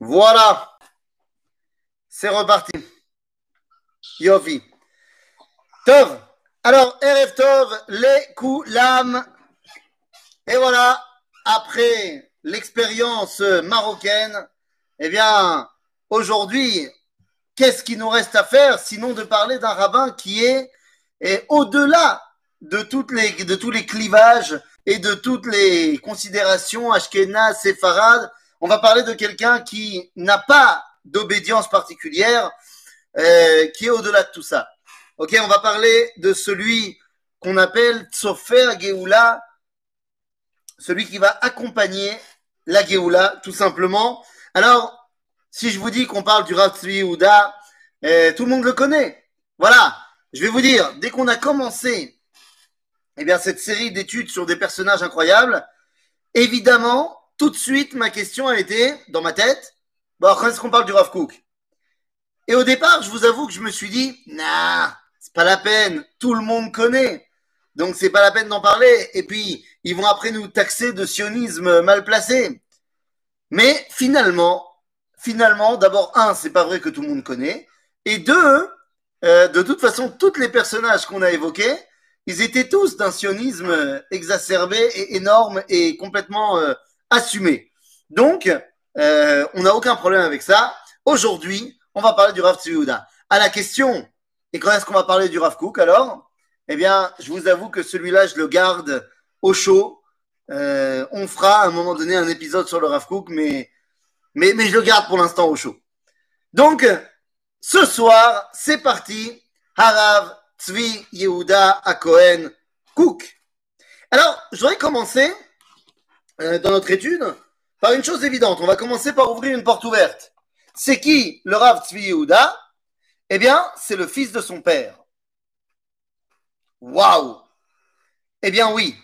Voilà. C'est reparti. Yofi. Tov. Alors, Erev Tov, les coups, l'âme. Et voilà, après l'expérience marocaine, eh bien, aujourd'hui, qu'est-ce qu'il nous reste à faire sinon de parler d'un rabbin qui est, au-delà de, toutes les, tous les clivages et de toutes les considérations Ashkenaz, Sepharad. On va parler de quelqu'un qui n'a pas d'obédience particulière, euh, qui est au-delà de tout ça. Ok, on va parler de celui qu'on appelle Tsofer Geoula, celui qui va accompagner la Géoula, tout simplement. Alors, si je vous dis qu'on parle du Rav euh, tout le monde le connaît. Voilà, je vais vous dire, dès qu'on a commencé eh bien, cette série d'études sur des personnages incroyables, évidemment, tout de suite, ma question a été, dans ma tête, bon, quand est-ce qu'on parle du Rav Cook Et au départ, je vous avoue que je me suis dit, nah, c'est pas la peine, tout le monde connaît. Donc, c'est pas la peine d'en parler. Et puis, ils vont après nous taxer de sionisme mal placé. Mais finalement, finalement, d'abord, un, c'est pas vrai que tout le monde connaît. Et deux, euh, de toute façon, tous les personnages qu'on a évoqués, ils étaient tous d'un sionisme exacerbé et énorme et complètement euh, assumé. Donc, euh, on n'a aucun problème avec ça. Aujourd'hui, on va parler du Rav Tzviouda. À la question, et quand est-ce qu'on va parler du Rav Kook alors? Eh bien, je vous avoue que celui-là, je le garde au chaud. Euh, on fera à un moment donné un épisode sur le Rav Kook, mais, mais, mais je le garde pour l'instant au chaud. Donc, ce soir, c'est parti. Harav Tzvi Yehuda Akohen Kook. Alors, je voudrais commencer euh, dans notre étude par une chose évidente. On va commencer par ouvrir une porte ouverte. C'est qui le Rav Tzvi Yehuda? Eh bien, c'est le fils de son père. Waouh Eh bien oui.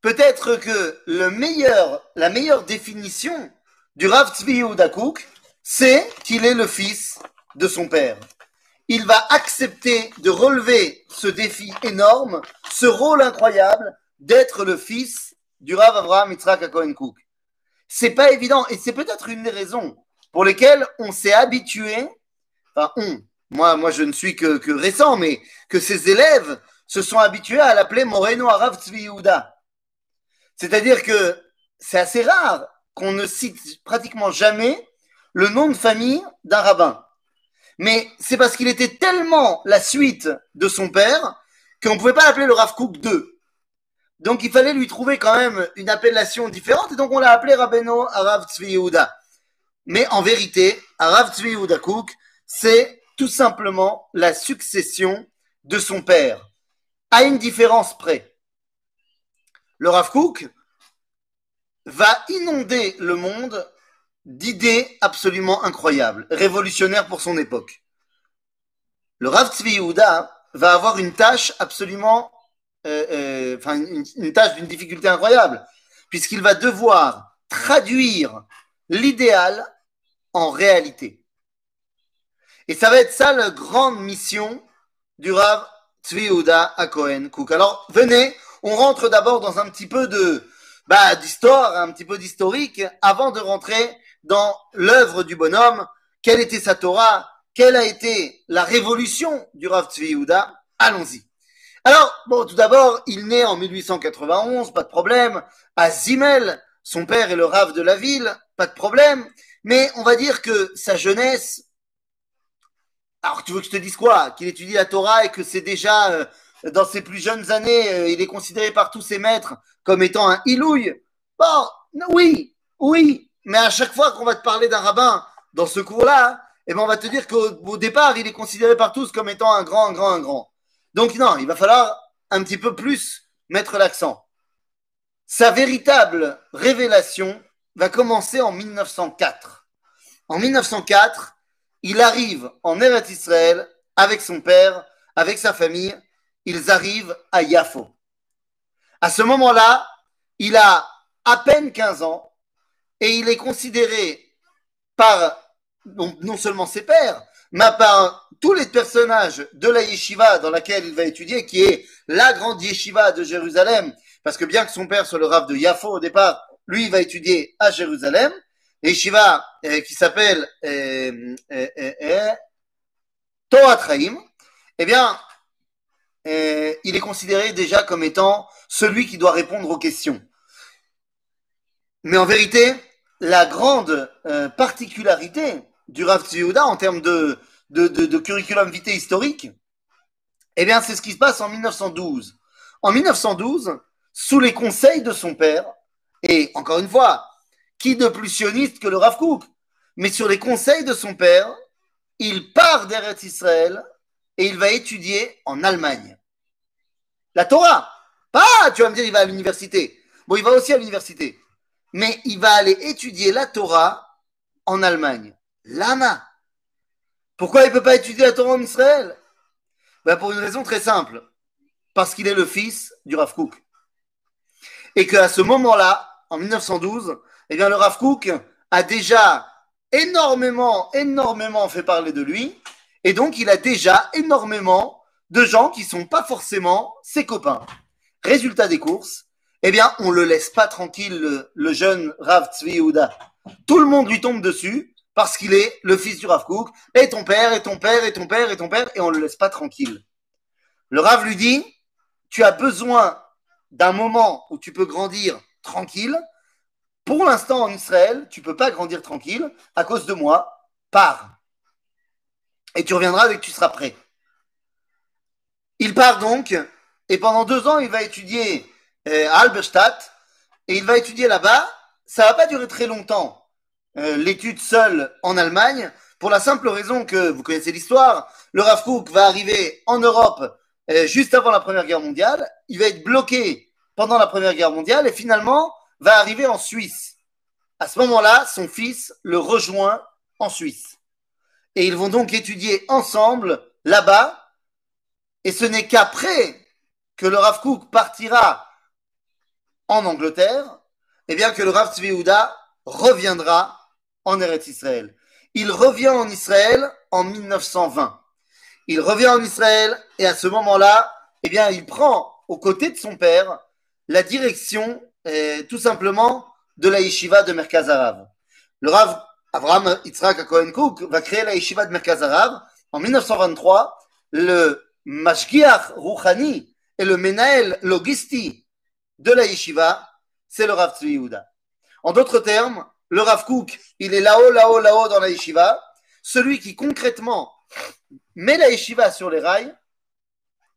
Peut-être que la meilleure définition du Rav Tzvi Yehuda Kook, c'est qu'il est le fils de son père. Il va accepter de relever ce défi énorme, ce rôle incroyable d'être le fils du Rav Avraham Yitzhak Cohen Cook. C'est pas évident et c'est peut-être une des raisons pour lesquelles on s'est habitué, enfin on, moi, je ne suis que, récent, mais que ses élèves se sont habitués à l'appeler Moreno Arav Tzvi. C'est-à-dire que c'est assez rare qu'on ne cite pratiquement jamais le nom de famille d'un rabbin. Mais c'est parce qu'il était tellement la suite de son père qu'on ne pouvait pas l'appeler le Rav Kook 2. Donc il fallait lui trouver quand même une appellation différente et donc on l'a appelé Rabbeinu Arav Tzvi Yehuda. Mais en vérité, Arav Tzvi Yehuda Kook, c'est tout simplement la succession de son père, à une différence près. Le Rav Kook va inonder le monde d'idées absolument incroyables, révolutionnaires pour son époque. Le Rav Tzvi Yehuda va avoir une tâche absolument, euh, euh, une, une tâche d'une difficulté incroyable, puisqu'il va devoir traduire l'idéal en réalité. Et ça va être ça la grande mission du Rav Tzvi à Cohen Cook. Alors venez, on rentre d'abord dans un petit peu de bah, d'histoire, un petit peu d'historique, avant de rentrer dans l'œuvre du bonhomme, quelle était sa Torah, quelle a été la révolution du Rav Tzvi. Allons-y. Alors, bon, tout d'abord, il naît en 1891, pas de problème, à Zimel, son père est le Rav de la ville, pas de problème, mais on va dire que sa jeunesse, alors tu veux que je te dise quoi? Qu'il étudie la Torah et que c'est déjà, euh, dans ses plus jeunes années, euh, il est considéré par tous ses maîtres comme étant un ilouille Bon, oui, oui, mais à chaque fois qu'on va te parler d'un rabbin dans ce cours-là, eh ben on va te dire qu'au au départ, il est considéré par tous comme étant un grand, un grand, un grand. Donc non, il va falloir un petit peu plus mettre l'accent. Sa véritable révélation va commencer en 1904. En 1904, il arrive en Eretz Israël avec son père, avec sa famille. Ils arrivent à Yafo. À ce moment-là, il a à peine 15 ans et il est considéré par non, non seulement ses pères, mais par tous les personnages de la yeshiva dans laquelle il va étudier, qui est la grande yeshiva de Jérusalem, parce que bien que son père soit le rave de Yafo au départ, lui il va étudier à Jérusalem. yeshiva euh, qui s'appelle euh, euh, euh, eh bien, il est considéré déjà comme étant celui qui doit répondre aux questions. Mais en vérité, la grande particularité du Rav Tzvi Yehuda en termes de, de, curriculum vitae historique, eh bien, c'est ce qui se passe en 1912. En 1912, sous les conseils de son père, et encore une fois, qui de plus sioniste que le Rav Kook Mais sur les conseils de son père, il part d'Eretz Israël et il va étudier en Allemagne. La Torah. Pas, tu vas me dire, il va à l'université. Bon, il va aussi à l'université. Mais il va aller étudier la Torah en Allemagne. Lama. Pourquoi il ne peut pas étudier la Torah en Israël? Ben Pour une raison très simple. Parce qu'il est le fils du Rav Kook. Et qu'à ce moment-là, en 1912, eh le Rav Kook a déjà énormément, énormément fait parler de lui. Et donc, il a déjà énormément de gens qui sont pas forcément ses copains. Résultat des courses, eh bien, on le laisse pas tranquille, le, jeune Rav Tzvi. Tout le monde lui tombe dessus parce qu'il est le fils du Rav Kook. Et ton père, et ton père, et ton père, et ton père, et on le laisse pas tranquille. Le Rav lui dit, tu as besoin d'un moment où tu peux grandir tranquille. Pour l'instant, en Israël, tu peux pas grandir tranquille à cause de moi. Pars. Et tu reviendras dès que tu seras prêt. Il part donc, et pendant deux ans, il va étudier euh, à Halberstadt, et il va étudier là-bas. Ça va pas durer très longtemps, euh, l'étude seule en Allemagne, pour la simple raison que, vous connaissez l'histoire, le Rav Kook va arriver en Europe euh, juste avant la Première Guerre mondiale, il va être bloqué pendant la Première Guerre mondiale, et finalement va arriver en Suisse. À ce moment-là, son fils le rejoint en Suisse. Et ils vont donc étudier ensemble là-bas, et ce n'est qu'après que le Rav Kook partira en Angleterre, eh bien que le Rav reviendra en Eretz Israël. Il revient en Israël en 1920. Il revient en Israël et à ce moment-là, eh bien, il prend aux côtés de son père la direction, eh, tout simplement, de la yeshiva de Merkaz Arav. Le Rav Avraham Yitzhak Cohen Cook va créer la yeshiva de Merkaz Arav en 1923. Le Mashgiach Rouhani et le Menael Logisti de la yeshiva, c'est le Rav Tzvi. En d'autres termes, le Rav Kook, il est là-haut, là-haut, là-haut dans la yeshiva. Celui qui concrètement met la yeshiva sur les rails,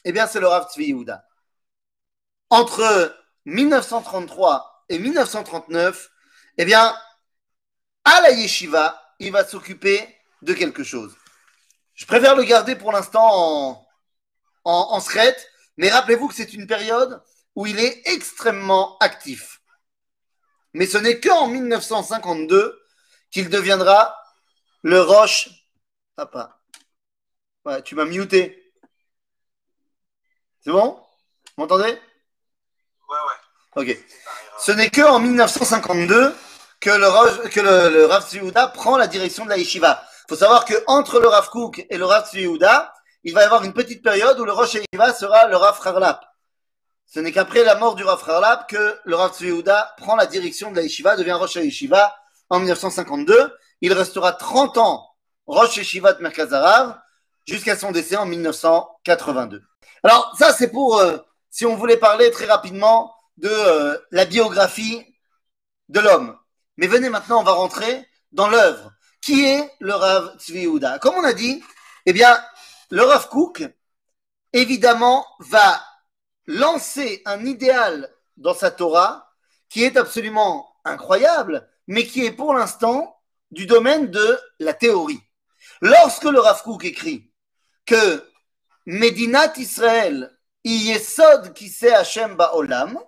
eh bien, c'est le Rav Tzvi Yehuda. Entre 1933 et 1939, eh bien, à la yeshiva, il va s'occuper de quelque chose. Je préfère le garder pour l'instant en, en, en secret, mais rappelez-vous que c'est une période où il est extrêmement actif. Mais ce n'est qu'en 1952 qu'il deviendra le Roche. Papa. Ouais, tu m'as muté. C'est bon? Vous m'entendez? Ouais, ouais. Ok. Ce n'est qu'en 1952 que le, Roche- que le, Rav prend la direction de la yeshiva. Il faut savoir que entre le Rav Kook et le Rav Tzvi Yehuda, il va y avoir une petite période où le Roche Yeshiva sera le Rav Harlap. Ce n'est qu'après la mort du Rav Harlap que le Rav Yehuda prend la direction de la yeshiva, devient Rosh Yeshiva en 1952. Il restera 30 ans Rosh Yeshiva de Merkaz Arav jusqu'à son décès en 1982. Alors ça c'est pour, euh, si on voulait parler très rapidement de euh, la biographie de l'homme. Mais venez maintenant, on va rentrer dans l'œuvre. Qui est le Rav Tzvi Comme on a dit, eh bien, le Rav Kook, évidemment, va lancer un idéal dans sa Torah qui est absolument incroyable, mais qui est pour l'instant du domaine de la théorie. Lorsque le Rav Kook écrit que Medinat Israël yesod qui sait Hashem ba'olam,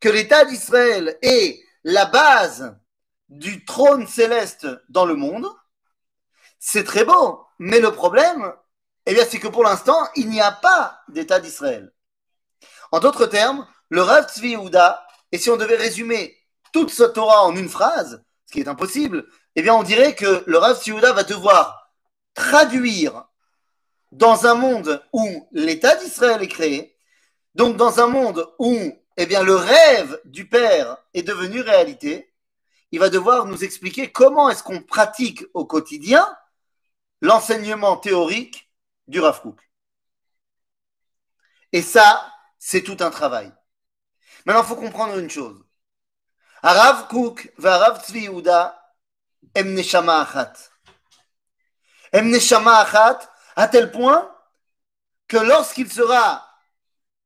que l'État d'Israël est la base du trône céleste dans le monde, c'est très beau, mais le problème, eh bien, c'est que pour l'instant, il n'y a pas d'État d'Israël. En d'autres termes, le Rav Tzvi Yehuda, et si on devait résumer toute ce Torah en une phrase, ce qui est impossible, eh bien, on dirait que le Rav Tzvi Yehuda va devoir traduire dans un monde où l'État d'Israël est créé, donc dans un monde où, eh bien, le rêve du Père est devenu réalité, il va devoir nous expliquer comment est-ce qu'on pratique au quotidien l'enseignement théorique du Rav Kook. Et ça, c'est tout un travail. Maintenant, il faut comprendre une chose. Rav Kook va Rav Tzvi Yehuda em neshama achat. À tel point que lorsqu'il sera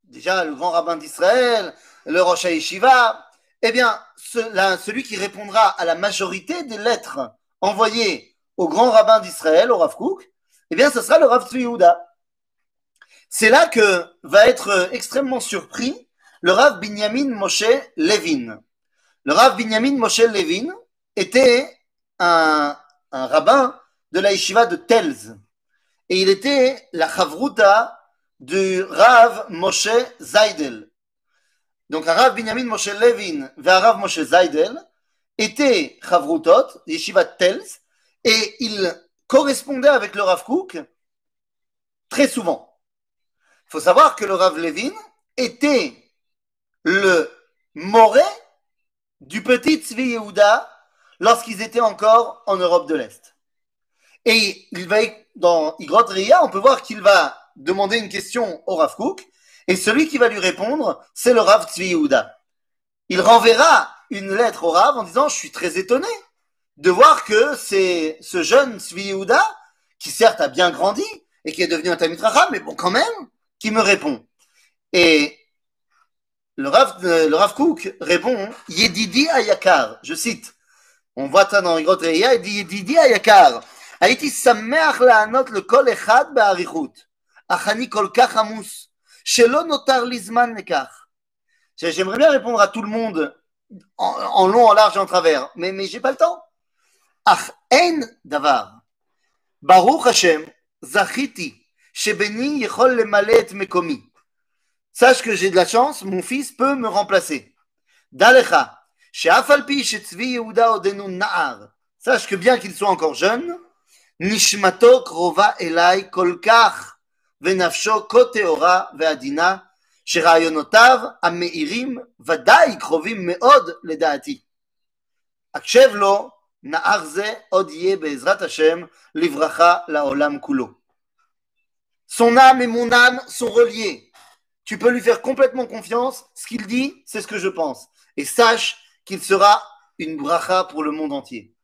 déjà le grand rabbin d'Israël, le Rosh Hashiva, eh bien, celui qui répondra à la majorité des lettres envoyées au grand rabbin d'Israël, au Rav Kook, eh bien, ce sera le Rav Tzvi. C'est là que va être extrêmement surpris le Rav Binyamin Moshe Levin. Le Rav Binyamin Moshe Levin était un, rabbin de la yeshiva de Telz. Et il était la chavruta du Rav Moshe Zaydel. Donc, un Rav Binyamin Moshe Levin un Rav Moshe Zaydel étaient chavrutot, yeshiva de Telz, et ils correspondaient avec le Rav Kook très souvent. Faut savoir que le Rav Levin était le moré du petit Tzvi Yehuda lorsqu'ils étaient encore en Europe de l'Est. Et il va, dans Igrot Ria, on peut voir qu'il va demander une question au Rav Kook, et celui qui va lui répondre, c'est le Rav Tzvi Yehuda. Il renverra une lettre au Rav en disant, je suis très étonné de voir que c'est ce jeune Tzvi Yehuda, qui certes a bien grandi, et qui est devenu un Talmud mais bon, quand même, qui me répond. Et le Rav, le Rav Kook répond Yedidi Ayakar. Je cite. On voit ça dans Igrot Reya. Il dit Yedidi Ayakar. הייתי שמח לענות לכל אחד באריכות, אך אני כל כך עמוס, שלא נותר לי זמן לכך. J'aimerais bien répondre à tout le monde en, en long, en large et en travers, mais, mais j'ai pas le temps. אך אין דבר. ברוך השם, זכיתי שבני יכול למלא את מקומי. Sache que j'ai de la chance, mon fils peut me remplacer. Dalecha, she'afalpi shetzvi Yehuda odenu na'ar. Sache que bien qu'il soit encore jeune, nishmato krova elai kolkach venafsho koteora ve'adina שרעיונותיו המאירים ודאי קרובים מאוד לדעתי. הקשב לו, נער זה עוד יהיה בעזרת השם לברכה לעולם כולו. Son âme et mon âme sont reliés. tu peux lui faire complètement confiance. Ce qu'il dit, c'est ce que je pense. Et sache qu'il sera une bracha pour le monde entier.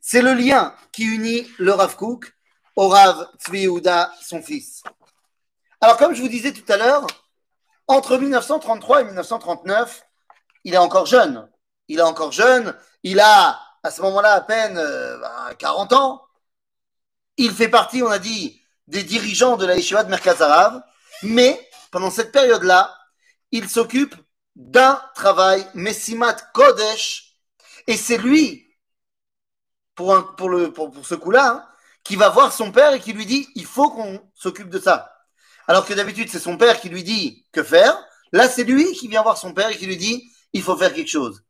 C'est le lien qui unit le Rav Kook au Rav Tzvi son fils. Alors, comme je vous disais tout à l'heure, entre 1933 et 1939, il est encore jeune. Il est encore jeune. Il a, à ce moment-là, à peine 40 euh, ans. Il fait partie, on a dit, des dirigeants de la Yeshiva de Merkaz Arav. Mais pendant cette période-là, il s'occupe d'un travail, Messimat Kodesh, et c'est lui, pour, pour, le, pour, ce coup-là, hein, qui va voir son père et qui lui dit il faut qu'on s'occupe de ça. Alors que d'habitude, c'est son père qui lui dit que faire. Là, c'est lui qui vient voir son père et qui lui dit il faut faire quelque chose.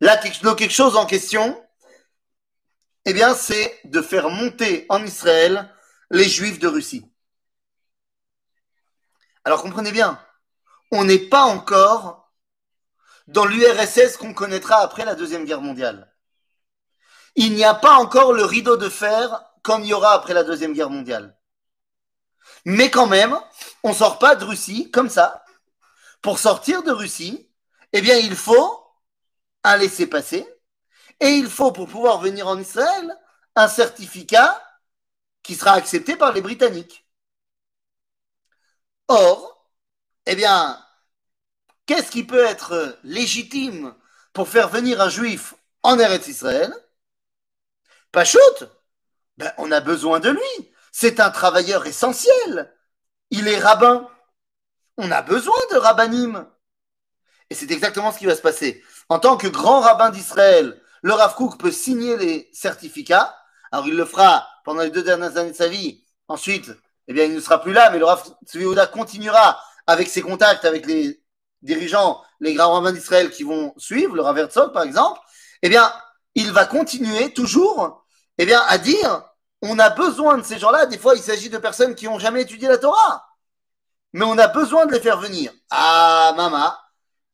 Là, quelque chose en question, eh bien, c'est de faire monter en Israël les Juifs de Russie. Alors comprenez bien, on n'est pas encore dans l'URSS qu'on connaîtra après la Deuxième Guerre mondiale. Il n'y a pas encore le rideau de fer comme il y aura après la Deuxième Guerre mondiale. Mais quand même, on ne sort pas de Russie comme ça. Pour sortir de Russie, eh bien, il faut un laissez-passer et il faut, pour pouvoir venir en Israël, un certificat qui sera accepté par les Britanniques. Or, eh bien, qu'est-ce qui peut être légitime pour faire venir un juif en Eretz Israël? Pachout ben, On a besoin de lui. C'est un travailleur essentiel. Il est rabbin. On a besoin de rabbinim. Et c'est exactement ce qui va se passer. En tant que grand rabbin d'Israël, le Rav Kook peut signer les certificats. Alors il le fera pendant les deux dernières années de sa vie. Ensuite, eh bien, il ne sera plus là, mais le Rav Tzvi continuera avec ses contacts avec les dirigeants, les grands rabbins d'Israël qui vont suivre, le Rav Herzog par exemple, eh bien, il va continuer toujours eh bien, à dire on a besoin de ces gens-là. Des fois, il s'agit de personnes qui n'ont jamais étudié la Torah, mais on a besoin de les faire venir. Ah, mama.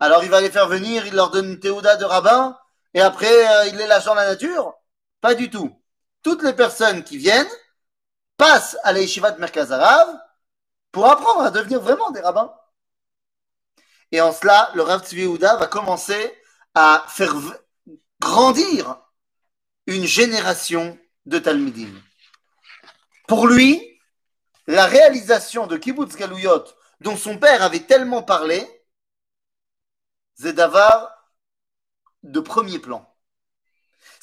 Alors, il va les faire venir, il leur donne une de rabbin, et après euh, il est l'agent de la nature Pas du tout. Toutes les personnes qui viennent passent à la de Merkazarav pour apprendre à devenir vraiment des rabbins. Et en cela, le Rav Tzvi va commencer à faire grandir une génération de Talmudim. Pour lui, la réalisation de Kibbutz Galouyot, dont son père avait tellement parlé, c'est de premier plan.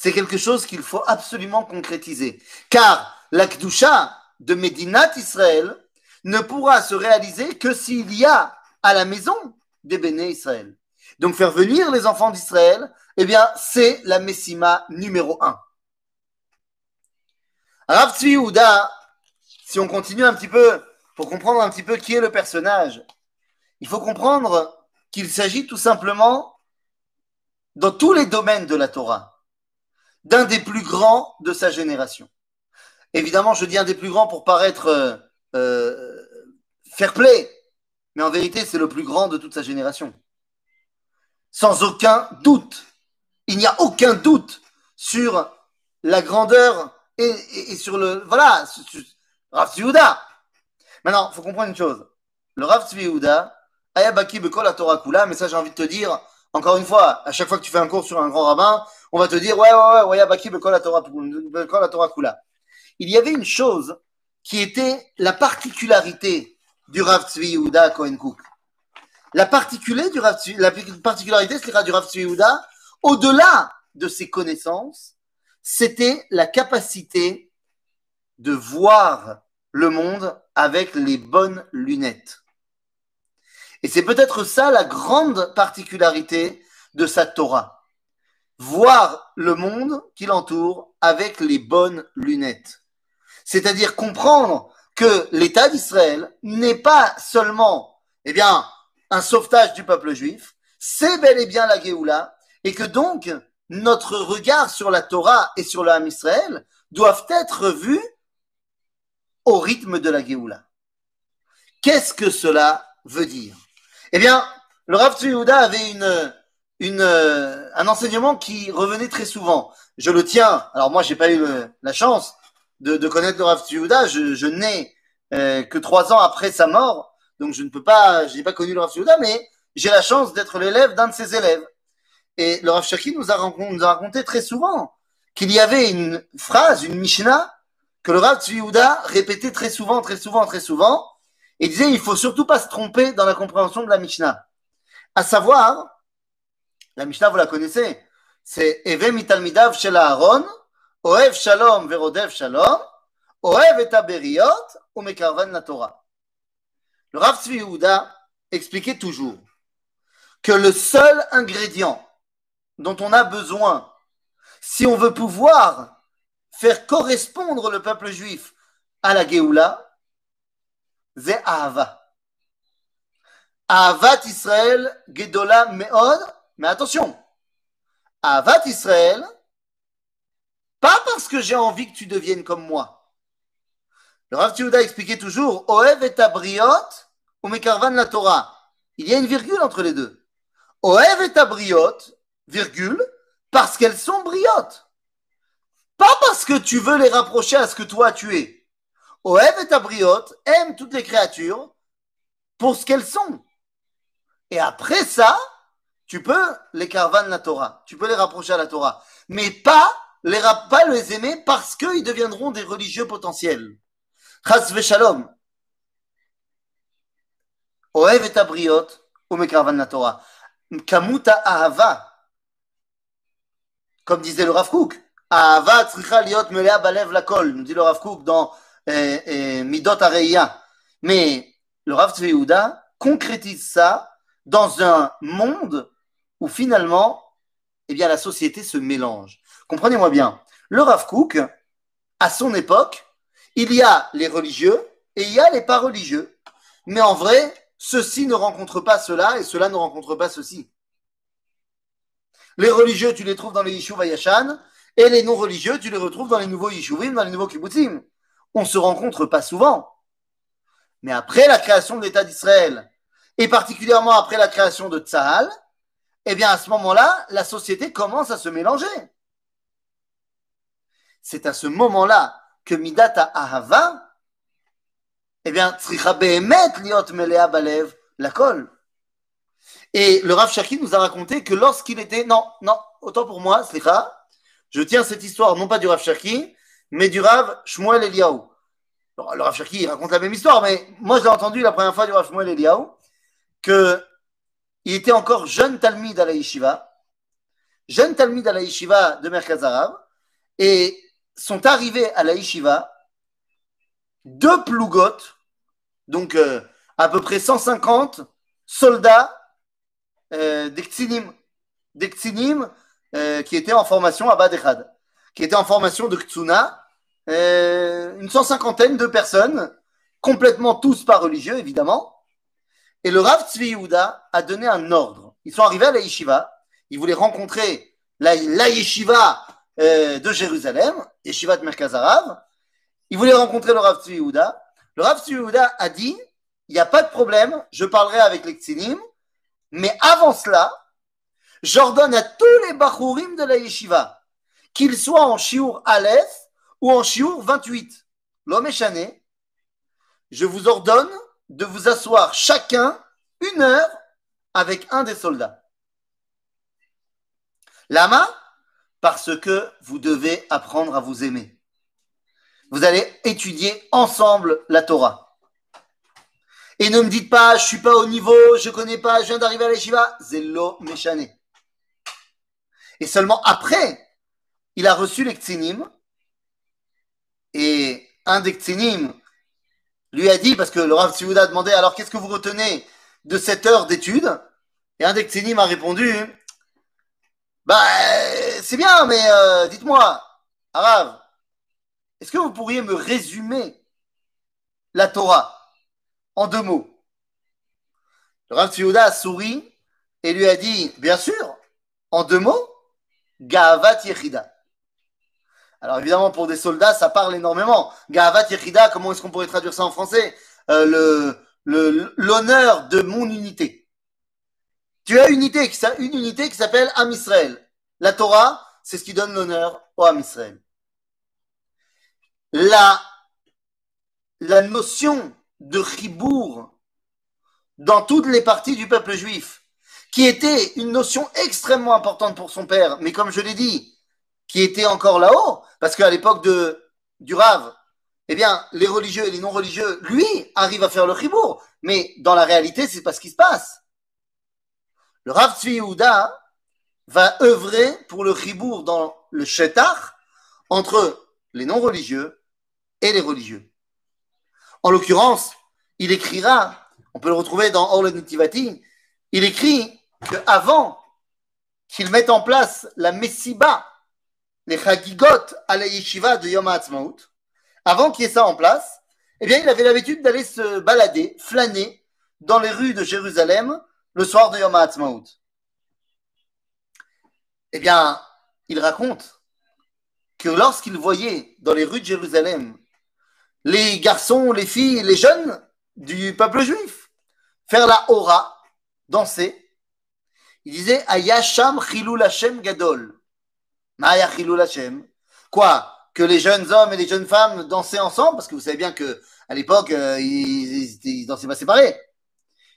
C'est quelque chose qu'il faut absolument concrétiser. Car la Kdusha de Médinat Israël ne pourra se réaliser que s'il y a à la maison des béné Israël. Donc faire venir les enfants d'Israël, eh bien, c'est la Messima numéro un. Rav Tzvi si on continue un petit peu, pour comprendre un petit peu qui est le personnage, il faut comprendre qu'il s'agit tout simplement, dans tous les domaines de la Torah, d'un des plus grands de sa génération. Évidemment, je dis un des plus grands pour paraître euh, euh, fair play, mais en vérité, c'est le plus grand de toute sa génération. Sans aucun doute. Il n'y a aucun doute sur la grandeur et, sur le. Voilà, Rav Tzviouda. Maintenant, il faut comprendre une chose. Le Rav Tzviouda, Ayabaki Bekol la Torah Kula, mais ça, j'ai envie de te dire, encore une fois, à chaque fois que tu fais un cours sur un grand rabbin, on va te dire, ouais, ouais, ouais, Bekol la Torah. Il y avait une chose qui était la particularité du Rav Tzvi Yehuda Cohen Cook. La, particularité du Rav Tzvi, la particularité du Rav Tzvi Yehuda, au-delà de ses connaissances, c'était la capacité de voir le monde avec les bonnes lunettes. Et c'est peut-être ça la grande particularité de sa Torah. Voir le monde qui l'entoure avec les bonnes lunettes. C'est-à-dire comprendre que l'État d'Israël n'est pas seulement, eh bien, un sauvetage du peuple juif, c'est bel et bien la Géoula, et que donc notre regard sur la Torah et sur l'âme Israël doivent être vus au rythme de la Géoula. Qu'est-ce que cela veut dire? Eh bien, le Rav Yehuda avait une, une, un enseignement qui revenait très souvent. Je le tiens, alors moi j'ai pas eu la chance, de, connaître le Rav Tzviouda. Je, je n'ai euh, que trois ans après sa mort, donc je ne peux pas, je n'ai pas connu le Rav Tzviouda, mais j'ai la chance d'être l'élève d'un de ses élèves. Et le Rav Shaki nous a, nous a raconté très souvent qu'il y avait une phrase, une Mishnah, que le Rav Tzviouda répétait très souvent, très souvent, très souvent, et disait il faut surtout pas se tromper dans la compréhension de la Mishnah. À savoir, la Mishnah, vous la connaissez, c'est Eve mitalmidav shel Aaron, Oev Shalom verodev Shalom, Oev et Aberiot, ou la Torah. Le Rav Tzvi expliquait toujours que le seul ingrédient dont on a besoin, si on veut pouvoir faire correspondre le peuple juif à la Géoula, Ahava. Ahavat Israël, Gedola Meod, mais attention, Ahavat Israël, pas parce que j'ai envie que tu deviennes comme moi. Le Rav Tiouda expliquait toujours Oev et Abriot ou Mekarvan la Torah. Il y a une virgule entre les deux. Oev et Abriot, virgule, parce qu'elles sont briotes. Pas parce que tu veux les rapprocher à ce que toi tu es. Oev et Abriot aiment toutes les créatures pour ce qu'elles sont. Et après ça, tu peux les carvan la Torah. Tu peux les rapprocher à la Torah. Mais pas les pas les aimer parce qu'ils deviendront des religieux potentiels. Chas v'shalom. Oev et abriot, umekarvan la Torah. Kamuta ahava. Comme disait le Rav Kook. Ahava tzricha liot melea balev lakol. Nous dit le Rav Kook dans Midot Areia. Mais le Rav Tzveouda concrétise ça dans un monde où finalement, eh bien, la société se mélange. Comprenez-moi bien. Le Rav Kook, à son époque, il y a les religieux et il y a les pas religieux. Mais en vrai, ceux-ci ne rencontrent pas cela et cela ne rencontre pas ceci. Les religieux, tu les trouves dans les Yishuv Yashan et les non-religieux, tu les retrouves dans les nouveaux Yishuvim, dans les nouveaux Kibbutzim. On ne se rencontre pas souvent. Mais après la création de l'État d'Israël, et particulièrement après la création de Tzahal, eh bien à ce moment-là, la société commence à se mélanger. C'est à ce moment-là que Midata Ahava, eh bien, liot melea balev la colle. Et le Rav Cherki nous a raconté que lorsqu'il était, non, non, autant pour moi, Slicha, je tiens cette histoire non pas du Rav Cherki, mais du Rav Shmuel Eliaou. Le Rav Cherki raconte la même histoire, mais moi je l'ai entendu la première fois du Rav Shmuel Eliaou, que il était encore jeune Talmid à la Yeshiva, jeune Talmid à la Yeshiva de Merkaz Arabe, et sont arrivés à la Yeshiva deux plougotes, donc euh, à peu près 150 soldats euh, des euh, qui étaient en formation à Badechad, qui étaient en formation de Ktsuna, euh, une cent cinquantaine de personnes, complètement tous pas religieux évidemment. Et le Rav Tzvi Yehuda a donné un ordre. Ils sont arrivés à la yeshiva, ils voulaient rencontrer la, la yeshiva euh, de Jérusalem, yeshiva de Merkaz Arav. Ils voulaient rencontrer le Rav Tzvi Yehuda. Le Rav Tzvi Yehuda a dit, il n'y a pas de problème, je parlerai avec les Ksinim, mais avant cela, j'ordonne à tous les Bachurim de la yeshiva, qu'ils soient en Shiur Aleph ou en Shiur 28, l'homme échané, je vous ordonne de vous asseoir chacun une heure avec un des soldats. Lama Parce que vous devez apprendre à vous aimer. Vous allez étudier ensemble la Torah. Et ne me dites pas, je suis pas au niveau, je connais pas, je viens d'arriver à l'Eshiva. Zélo Méchané. Et seulement après, il a reçu les Ksinim. Et un des Ksinim lui a dit, parce que le Rav Tzivouda a demandé, alors qu'est-ce que vous retenez de cette heure d'étude? Et un des Ksinim a répondu, bah, c'est bien, mais euh, dites-moi, Arav, est-ce que vous pourriez me résumer la Torah en deux mots? Le Rav a souri et lui a dit, bien sûr, en deux mots, Gavat Yechida. Alors évidemment, pour des soldats, ça parle énormément. Gavat Yechida, comment est-ce qu'on pourrait traduire ça en français? Euh, le, L'honneur de mon unité. Tu as une unité, une unité qui s'appelle Am Israël. La Torah, c'est ce qui donne l'honneur au Am Israël. La, la notion de Chibour dans toutes les parties du peuple juif, qui était une notion extrêmement importante pour son père, mais comme je l'ai dit, qui était encore là-haut, parce qu'à l'époque de, du Rav, eh bien, les religieux et les non-religieux, lui, arrivent à faire le Chibour, mais dans la réalité, c'est pas ce qui se passe. Le Rav Tzvi va œuvrer pour le Chibour dans le Shetach entre les non-religieux et les religieux. En l'occurrence, il écrira, on peut le retrouver dans Orle Nitivati, il écrit qu'avant qu'il mette en place la Messiba, les Chagigot à la Yeshiva de Yom HaAtzmaut, avant qu'il y ait ça en place, eh bien, il avait l'habitude d'aller se balader, flâner dans les rues de Jérusalem le soir de Yom HaAtzmaut. Eh bien, il raconte que lorsqu'il voyait dans les rues de Jérusalem les garçons, les filles, les jeunes du peuple juif. Faire la hora, danser. Il disait Ayasham chilul Hashem gadol. Quoi? Que les jeunes hommes et les jeunes femmes dansaient ensemble? Parce que vous savez bien que à l'époque, euh, ils, ils, dansaient pas séparés.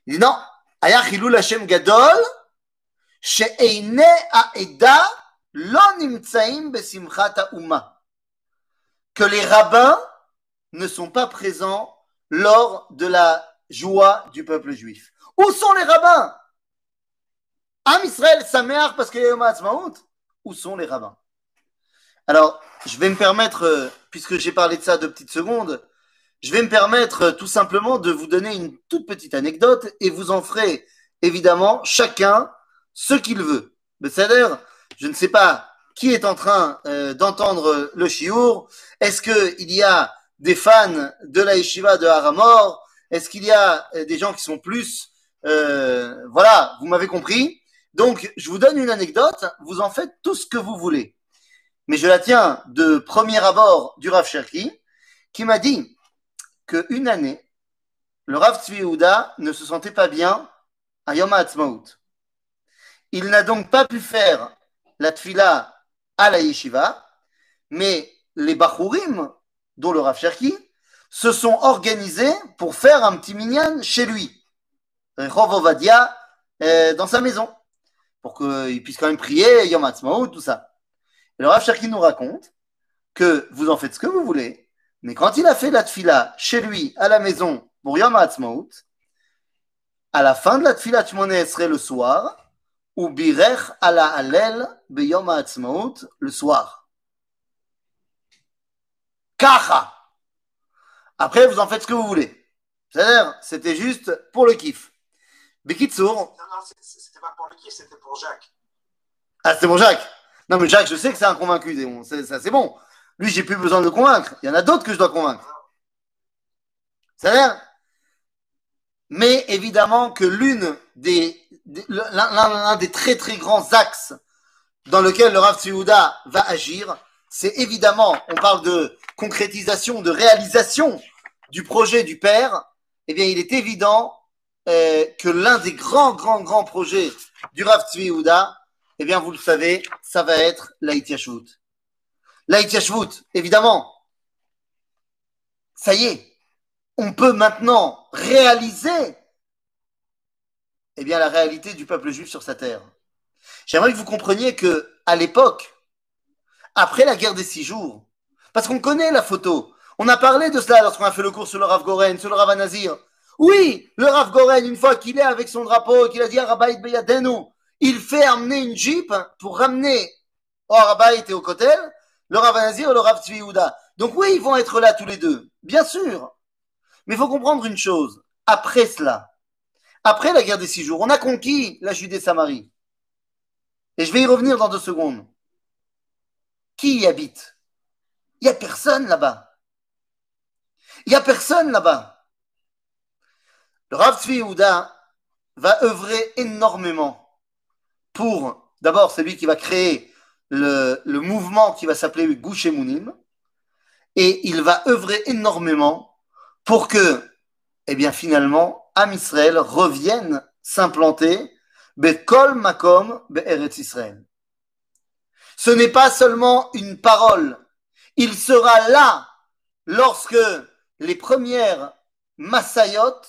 Il dit non. Hashem gadol. she'eine nimtzaim besimchat ha'uma. Que les rabbins ne sont pas présents lors de la joie du peuple juif. Où sont les rabbins? Am Israël Sameach parce qu'il y a Yom Où sont les rabbins Alors, je vais me permettre, euh, puisque j'ai parlé de ça deux petites secondes, je vais me permettre euh, tout simplement de vous donner une toute petite anecdote et vous en ferez évidemment chacun ce qu'il veut. C'est-à-dire, je ne sais pas qui est en train euh, d'entendre le chiour. Est-ce qu'il y a des fans de la yeshiva de Haramor Est-ce qu'il y a euh, des gens qui sont plus... Euh, voilà, vous m'avez compris? Donc, je vous donne une anecdote, vous en faites tout ce que vous voulez. Mais je la tiens de premier abord du Rav Cherki, qui m'a dit qu'une année, le Rav Tzvi ne se sentait pas bien à Yom HaAtzmaut. Il n'a donc pas pu faire la tfila à la yeshiva, mais les Bachurim, dont le Rav Cherki, se sont organisés pour faire un petit minyan chez lui, Rehov euh, dans sa maison, pour qu'il puisse quand même prier Yom tout ça. Et le Rav Cherki nous raconte que vous en faites ce que vous voulez, mais quand il a fait la tfila chez lui, à la maison, pour Yom Ha'atzmaut, à la fin de la tfila Shmoneh serait le soir, ou birech ala alel beyom ha'atzmaut le soir. Kacha. Après, vous en faites ce que vous voulez. C'est-à-dire, c'était juste pour le kiff. Bekitsour. Non, non, c'était pas pour le kiff, c'était pour Jacques. Ah, c'était pour Jacques. Non, mais Jacques, je sais que c'est un convaincu. Ça, c'est bon. Lui, j'ai plus besoin de le convaincre. Il y en a d'autres que je dois convaincre. C'est-à-dire, mais évidemment que l'une des, l'un des très très grands axes dans lequel le Rav Tzviouda va agir, c'est évidemment, on parle de concrétisation, de réalisation du projet du Père, eh bien il est évident euh, que l'un des grands, grands, grands projets du Rav Tzviouda, eh bien vous le savez, ça va être l'Aïtiashvut. L'Aïtiashvut, évidemment, ça y est, on peut maintenant réaliser eh bien, la réalité du peuple juif sur sa terre. J'aimerais que vous compreniez que, à l'époque, après la guerre des six jours, parce qu'on connaît la photo, on a parlé de cela lorsqu'on a fait le cours sur le Rav Goren, sur le Rav Anazir. Oui, le Rav Goren, une fois qu'il est avec son drapeau, qu'il a dit Arabaït Beyadenu, il fait amener une jeep pour ramener au Arabaït et au Kotel le Rav Anazir et le Rav Tzvi Donc oui, ils vont être là tous les deux, bien sûr. Mais il faut comprendre une chose. Après cela, après la guerre des six jours, on a conquis la Judée-Samarie. Et je vais y revenir dans deux secondes. Qui y habite? Il n'y a personne là-bas. Il n'y a personne là-bas. Le Rav Tzvi va œuvrer énormément pour, d'abord, c'est lui qui va créer le, mouvement qui va s'appeler Gouche et il va œuvrer énormément pour que, eh bien, finalement, Am Israël revienne s'implanter Bekol Makom Be'eretz Israël. Ce n'est pas seulement une parole. Il sera là lorsque les premières Massayot,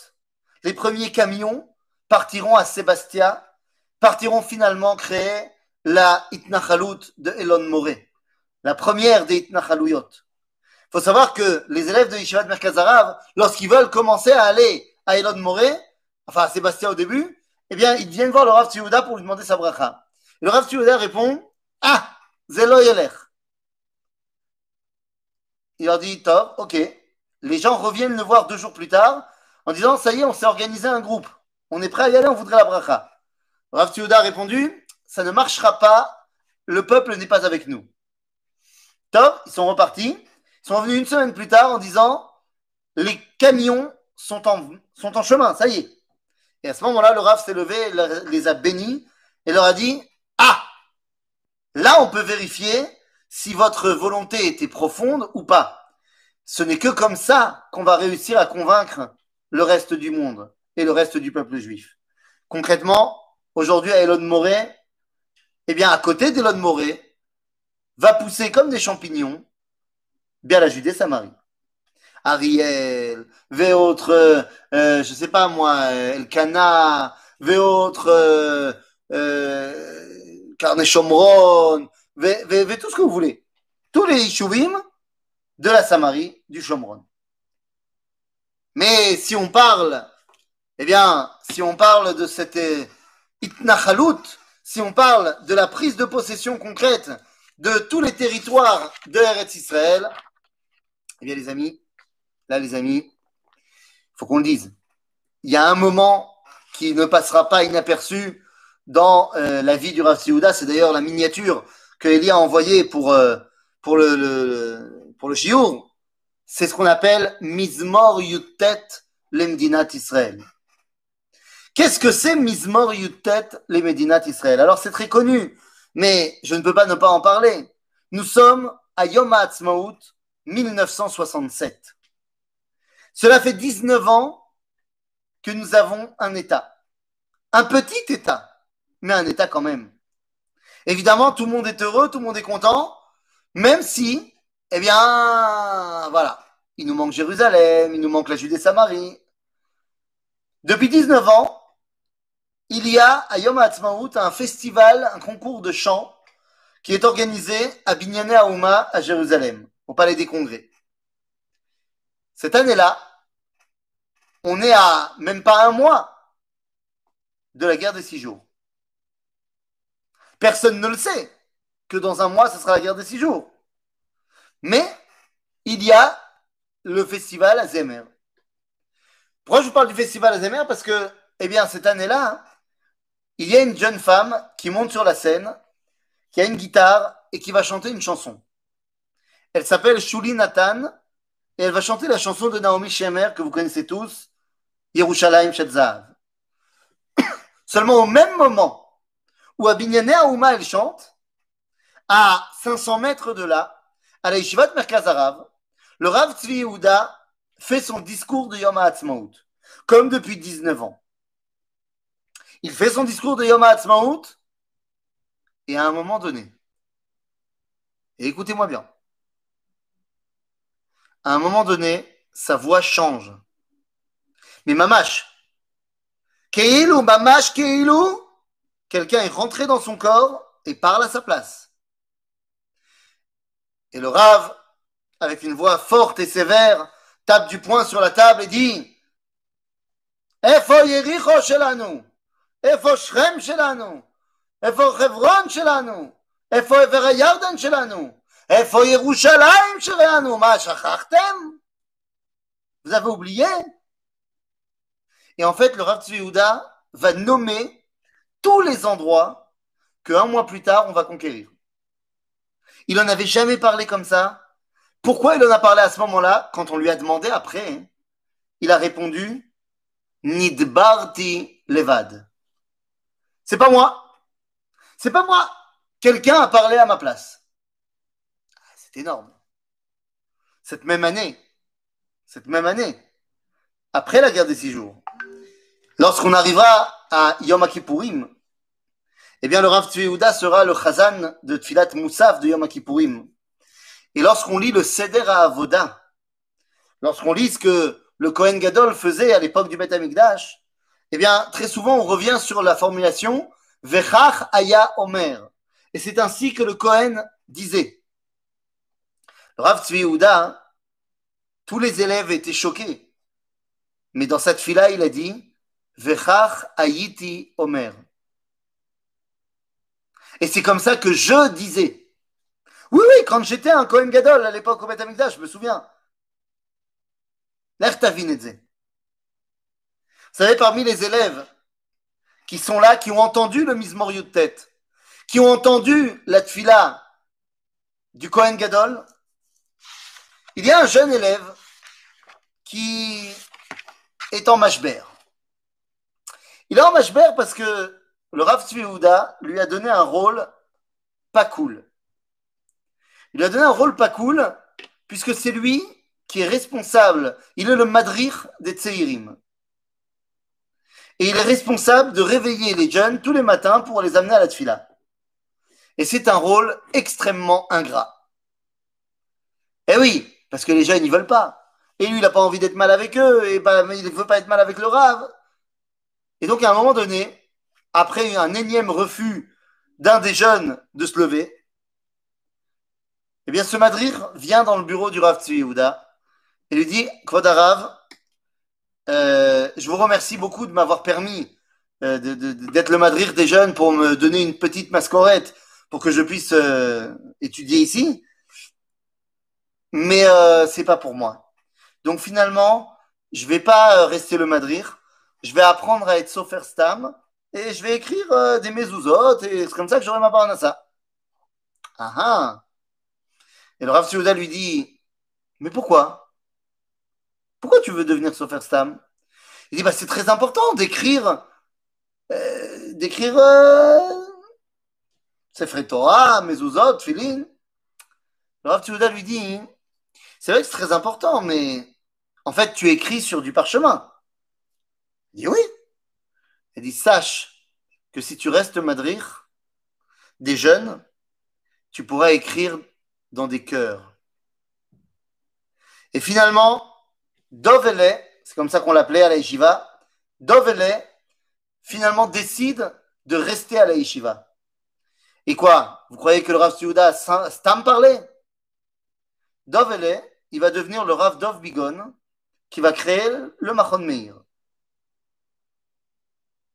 les premiers camions partiront à Sébastia, partiront finalement créer la Itnachalut de Elon Moré, la première des Itnachaluyot faut savoir que les élèves de Yeshivat Merkazarav, lorsqu'ils veulent commencer à aller à Elon Moré, enfin à Sébastien au début, eh bien, ils viennent voir le Rav Tziyuda pour lui demander sa bracha. Le Rav Tziyuda répond, ah, Zelo Yeler. Il leur dit, top, ok. Les gens reviennent le voir deux jours plus tard en disant, ça y est, on s'est organisé un groupe. On est prêt à y aller, on voudrait la bracha. Rav Tziyuda a répondu, ça ne marchera pas, le peuple n'est pas avec nous. Top, ils sont repartis sont venus une semaine plus tard en disant les camions sont en, sont en chemin, ça y est. Et à ce moment-là, le Rav s'est levé, les a bénis et leur a dit Ah Là, on peut vérifier si votre volonté était profonde ou pas. Ce n'est que comme ça qu'on va réussir à convaincre le reste du monde et le reste du peuple juif. Concrètement, aujourd'hui à Elon Moré, eh bien, à côté d'Elon Moré, va pousser comme des champignons bien la Judée-Samarie. Ariel, Véautre, euh, euh, je sais pas moi, Elkana, Véautre, euh, euh, Carnet Shomron, vé, tout ce que vous voulez. Tous les Ishuvim de la Samarie, du Shomron. Mais si on parle, eh bien, si on parle de cette euh, Itnachalut, si on parle de la prise de possession concrète de tous les territoires de Eretz Israël, eh bien, les amis, là, les amis, il faut qu'on le dise. Il y a un moment qui ne passera pas inaperçu dans euh, la vie du Rav C'est d'ailleurs la miniature que Elie a envoyée pour, euh, pour le, le, pour le Shiur. C'est ce qu'on appelle Mizmor Yutet Lemdinat Israël. Qu'est-ce que c'est Mizmor Yutet Lemdinat Israël Alors, c'est très connu, mais je ne peux pas ne pas en parler. Nous sommes à Yom HaAtzmaut, 1967. Cela fait 19 ans que nous avons un État. Un petit État, mais un État quand même. Évidemment, tout le monde est heureux, tout le monde est content, même si, eh bien, voilà, il nous manque Jérusalem, il nous manque la Judée-Samarie. Depuis 19 ans, il y a à Yom HaAtzmaut un festival, un concours de chant qui est organisé à Binyané Aouma à Jérusalem, au Palais des Congrès. Cette année-là, on est à même pas un mois de la guerre des six jours. Personne ne le sait que dans un mois, ce sera la guerre des six jours. Mais il y a le festival à Zemer. Pourquoi je vous parle du festival à Zemer? Parce que, eh bien, cette année-là, il y a une jeune femme qui monte sur la scène, qui a une guitare et qui va chanter une chanson. Elle s'appelle Shuli Nathan et elle va chanter la chanson de Naomi Shemer que vous connaissez tous, Yerushalayim Shetzav. Seulement au même moment où à Aouma elle chante, à 500 mètres de là, à la Yeshivat Merkaz Arav, le Rav Tzvi Yehuda fait son discours de Yom HaAtzmaut, comme depuis 19 ans. Il fait son discours de Yom HaAtzmaut, et à un moment donné, écoutez-moi bien, à un moment donné, sa voix change. Mais mamash, Keilou, mamash, Keilou, quelqu'un est rentré dans son corps et parle à sa place. Et le Rav, avec une voix forte et sévère, tape du poing sur la table et dit Efo Yericho shelanu, Efo Shrem shelanu, Efo shelanu, Efo shelanu, Efo Yerushalayim shelanu, Vous avez oublié? Et en fait, le Rav Tzvi va nommer tous les endroits que un mois plus tard, on va conquérir. Il n'en avait jamais parlé comme ça. Pourquoi il en a parlé à ce moment-là Quand on lui a demandé après, il a répondu Nidbarti Levad. C'est pas moi. C'est pas moi. Quelqu'un a parlé à ma place. Ah, c'est énorme. Cette même année, cette même année, après la guerre des six jours, lorsqu'on arrivera à Yom Kippourim, eh bien, le Rav Tzvi sera le chazan de Tfilat Moussaf de Yom Kippourim. Et lorsqu'on lit le Seder à Avoda, lorsqu'on lit ce que le Kohen Gadol faisait à l'époque du Beth Amikdash, eh bien, très souvent, on revient sur la formulation Vechach Aya Omer. Et c'est ainsi que le Kohen disait. Rav Tzvi tous les élèves étaient choqués. Mais dans cette fila, il a dit Vechach Ayiti Omer. Et c'est comme ça que je disais. Oui, oui, quand j'étais un Kohen Gadol à l'époque au Beth je me souviens. Vous savez, parmi les élèves qui sont là, qui ont entendu le Mizmorio de tête, qui ont entendu la tfila du Kohen Gadol, il y a un jeune élève qui est en mashber. Il est en mashber parce que le Rav Tzvi lui a donné un rôle pas cool. Il lui a donné un rôle pas cool puisque c'est lui qui est responsable. Il est le madrir des Tseirim. Et il est responsable de réveiller les jeunes tous les matins pour les amener à la tfila. Et c'est un rôle extrêmement ingrat. Eh oui, parce que les jeunes, ils veulent pas. Et lui, il n'a pas envie d'être mal avec eux, et ben, il ne veut pas être mal avec le Rav. Et donc, à un moment donné, après un énième refus d'un des jeunes de se lever, eh bien, ce Madrir vient dans le bureau du Rav Tzvi et lui dit Kvodarav, euh, je vous remercie beaucoup de m'avoir permis euh, d'être le Madrir des jeunes pour me donner une petite mascorette pour que je puisse euh, étudier ici. Mais euh, c'est pas pour moi. Donc finalement, je vais pas rester le Madrir. Je vais apprendre à être Sofer Stam et je vais écrire euh, des mezuzot, et c'est comme ça que j'aurai ma parnassa. Ah ah Et le Rav Siouda lui dit Mais pourquoi? Pourquoi tu veux devenir Sofer Stam? Il dit bah, C'est très important d'écrire. Euh, d'écrire. Euh, Torah, mezuzot, filin. Le Rav lui dit C'est vrai que c'est très important, mais en fait, tu écris sur du parchemin. Il dit Oui. Il dit Sache que si tu restes madrich des jeunes, tu pourras écrire dans des cœurs. Et finalement, Dovele, c'est comme ça qu'on l'appelait à la yeshiva, Dovele, finalement décide de rester à la yeshiva. Et quoi? Vous croyez que le Rav Tsiouda Stam parlait Dovele, il va devenir le Rav Dov Bigon, qui va créer le Machon Meir.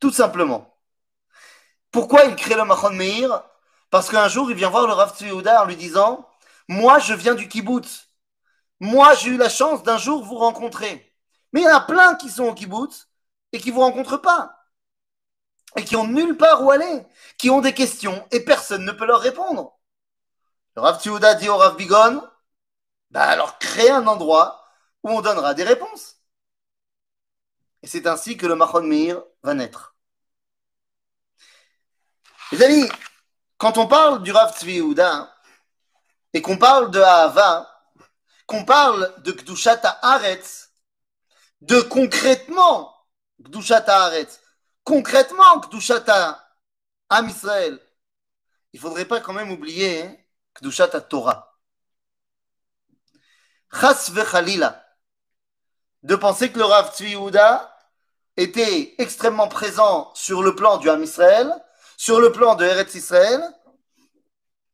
Tout simplement. Pourquoi il crée le Machon Meir? Parce qu'un jour, il vient voir le Rav Tzviouda en lui disant Moi, je viens du kibbutz. Moi, j'ai eu la chance d'un jour vous rencontrer. Mais il y en a plein qui sont au kibbutz et qui ne vous rencontrent pas. Et qui ont nulle part où aller. Qui ont des questions et personne ne peut leur répondre. Le Rav Tzviouda dit au Rav Bigon bah alors crée un endroit où on donnera des réponses. Et c'est ainsi que le Machon Meir va naître. Les amis, quand on parle du Rav Tzvi et qu'on parle de Ahava, qu'on parle de Kdushat Haaretz, de concrètement Kdushat Haaretz, concrètement Kdushat Am Israël, il faudrait pas quand même oublier hein, Torah. Chas vechalila, de penser que le Rav Tzvi était extrêmement présent sur le plan du Ham Israël, sur le plan de Eretz Israël,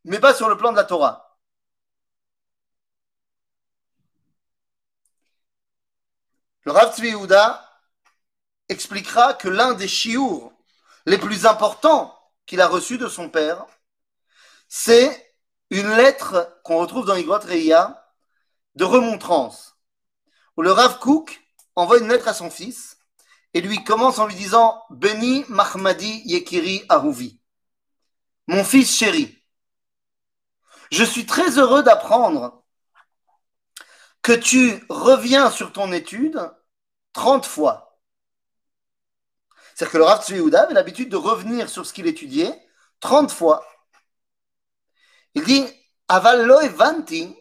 mais pas sur le plan de la Torah. Le Rav Tzvi expliquera que l'un des chiours les plus importants qu'il a reçus de son père, c'est une lettre qu'on retrouve dans Igrot Reia de remontrance, où le Rav Kook envoie une lettre à son fils et lui commence en lui disant Beni Mahmadi Yekiri Arouvi, mon fils chéri, je suis très heureux d'apprendre que tu reviens sur ton étude 30 fois. C'est-à-dire que le Rav Tzvi avait l'habitude de revenir sur ce qu'il étudiait 30 fois. Il dit Aval lo evanti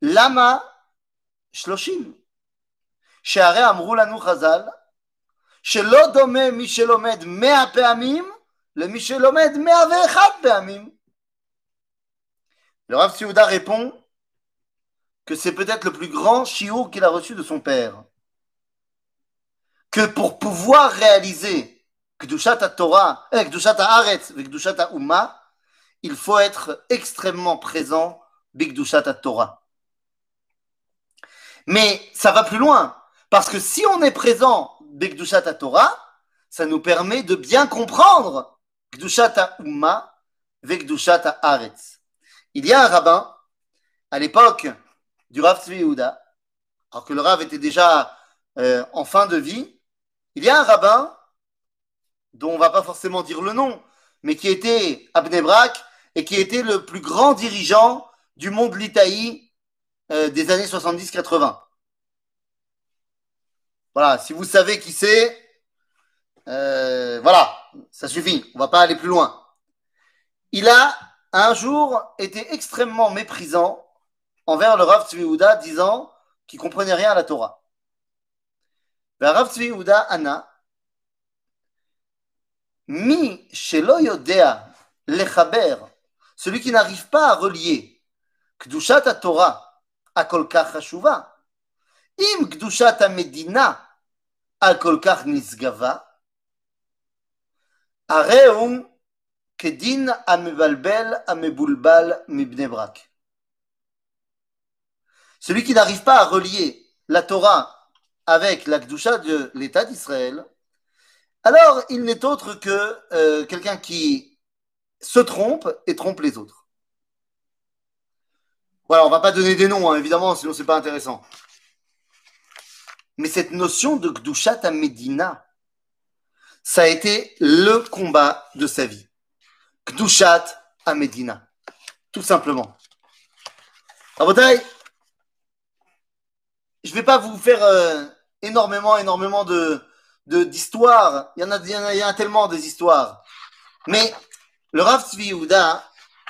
lama shloshim. שהרי אמרו לנו חז"ל שלא דומה מי שלומד מאה פעמים למי שלומד מאה ואחד פעמים. Le Rav Tsiouda répond que c'est peut-être le plus grand chiour qu'il a reçu de son père. Que pour pouvoir réaliser Kdushat Torah, eh, Kdushat Haaretz et Kdushat Umma, il faut être extrêmement présent Bikdushat Torah. Mais ça va plus loin. Parce que si on est présent Bekdushat Torah, ça nous permet de bien comprendre Kdushat Umma Vekdushat Aretz. Il y a un rabbin, à l'époque du Rav Tzvi alors que le Rav était déjà euh, en fin de vie, il y a un rabbin dont on ne va pas forcément dire le nom, mais qui était Abnebrak et qui était le plus grand dirigeant du monde litaï euh, des années 70-80. Voilà, si vous savez qui c'est, euh, voilà, ça suffit, on ne va pas aller plus loin. Il a un jour été extrêmement méprisant envers le Rav Tzvi disant qu'il ne comprenait rien à la Torah. Le Rav Tzvi Anna, mi shelo yodea lechaber, celui qui n'arrive pas à relier Kdushat Torah à kolkach hashuva, im Kdushat Medina al kolkach nisgava, הרי kedin amebalbel amebulbal mibnebrak. Celui qui n'arrive pas à relier la Torah avec la Kdusha de l'État d'Israël, alors il n'est autre que euh, quelqu'un qui se trompe et trompe les autres. Voilà, on va pas donner des noms, hein, évidemment, sinon c'est pas intéressant. Mais cette notion de Gdushat à Medina, ça a été le combat de sa vie. Gdushat à Medina. Tout simplement. Rabotai, je ne vais pas vous faire euh, énormément, énormément de, d'histoires. il, y en a, tellement des histoires. Mais le Rav Tzvi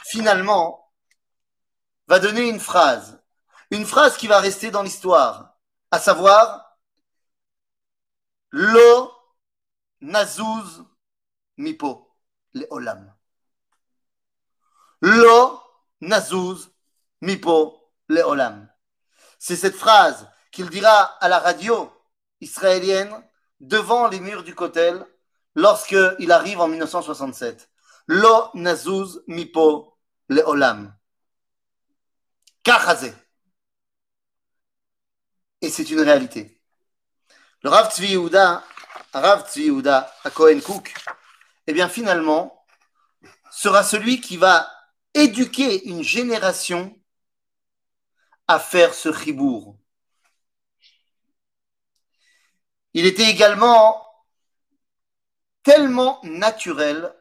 finalement, va donner une phrase. Une phrase qui va rester dans l'histoire. À savoir, Lo nazuz mipo leolam. Lo nazuz mipo leolam. C'est cette phrase qu'il dira à la radio israélienne devant les murs du Kotel lorsqu'il arrive en 1967. Lo nazuz mipo leolam. Kachazé. Et c'est une réalité. Le Rav Tzvi Yehuda, Rav Tzvi Yehuda à Cohen Cook, eh bien finalement, sera celui qui va éduquer une génération à faire ce chibour. Il était également tellement naturel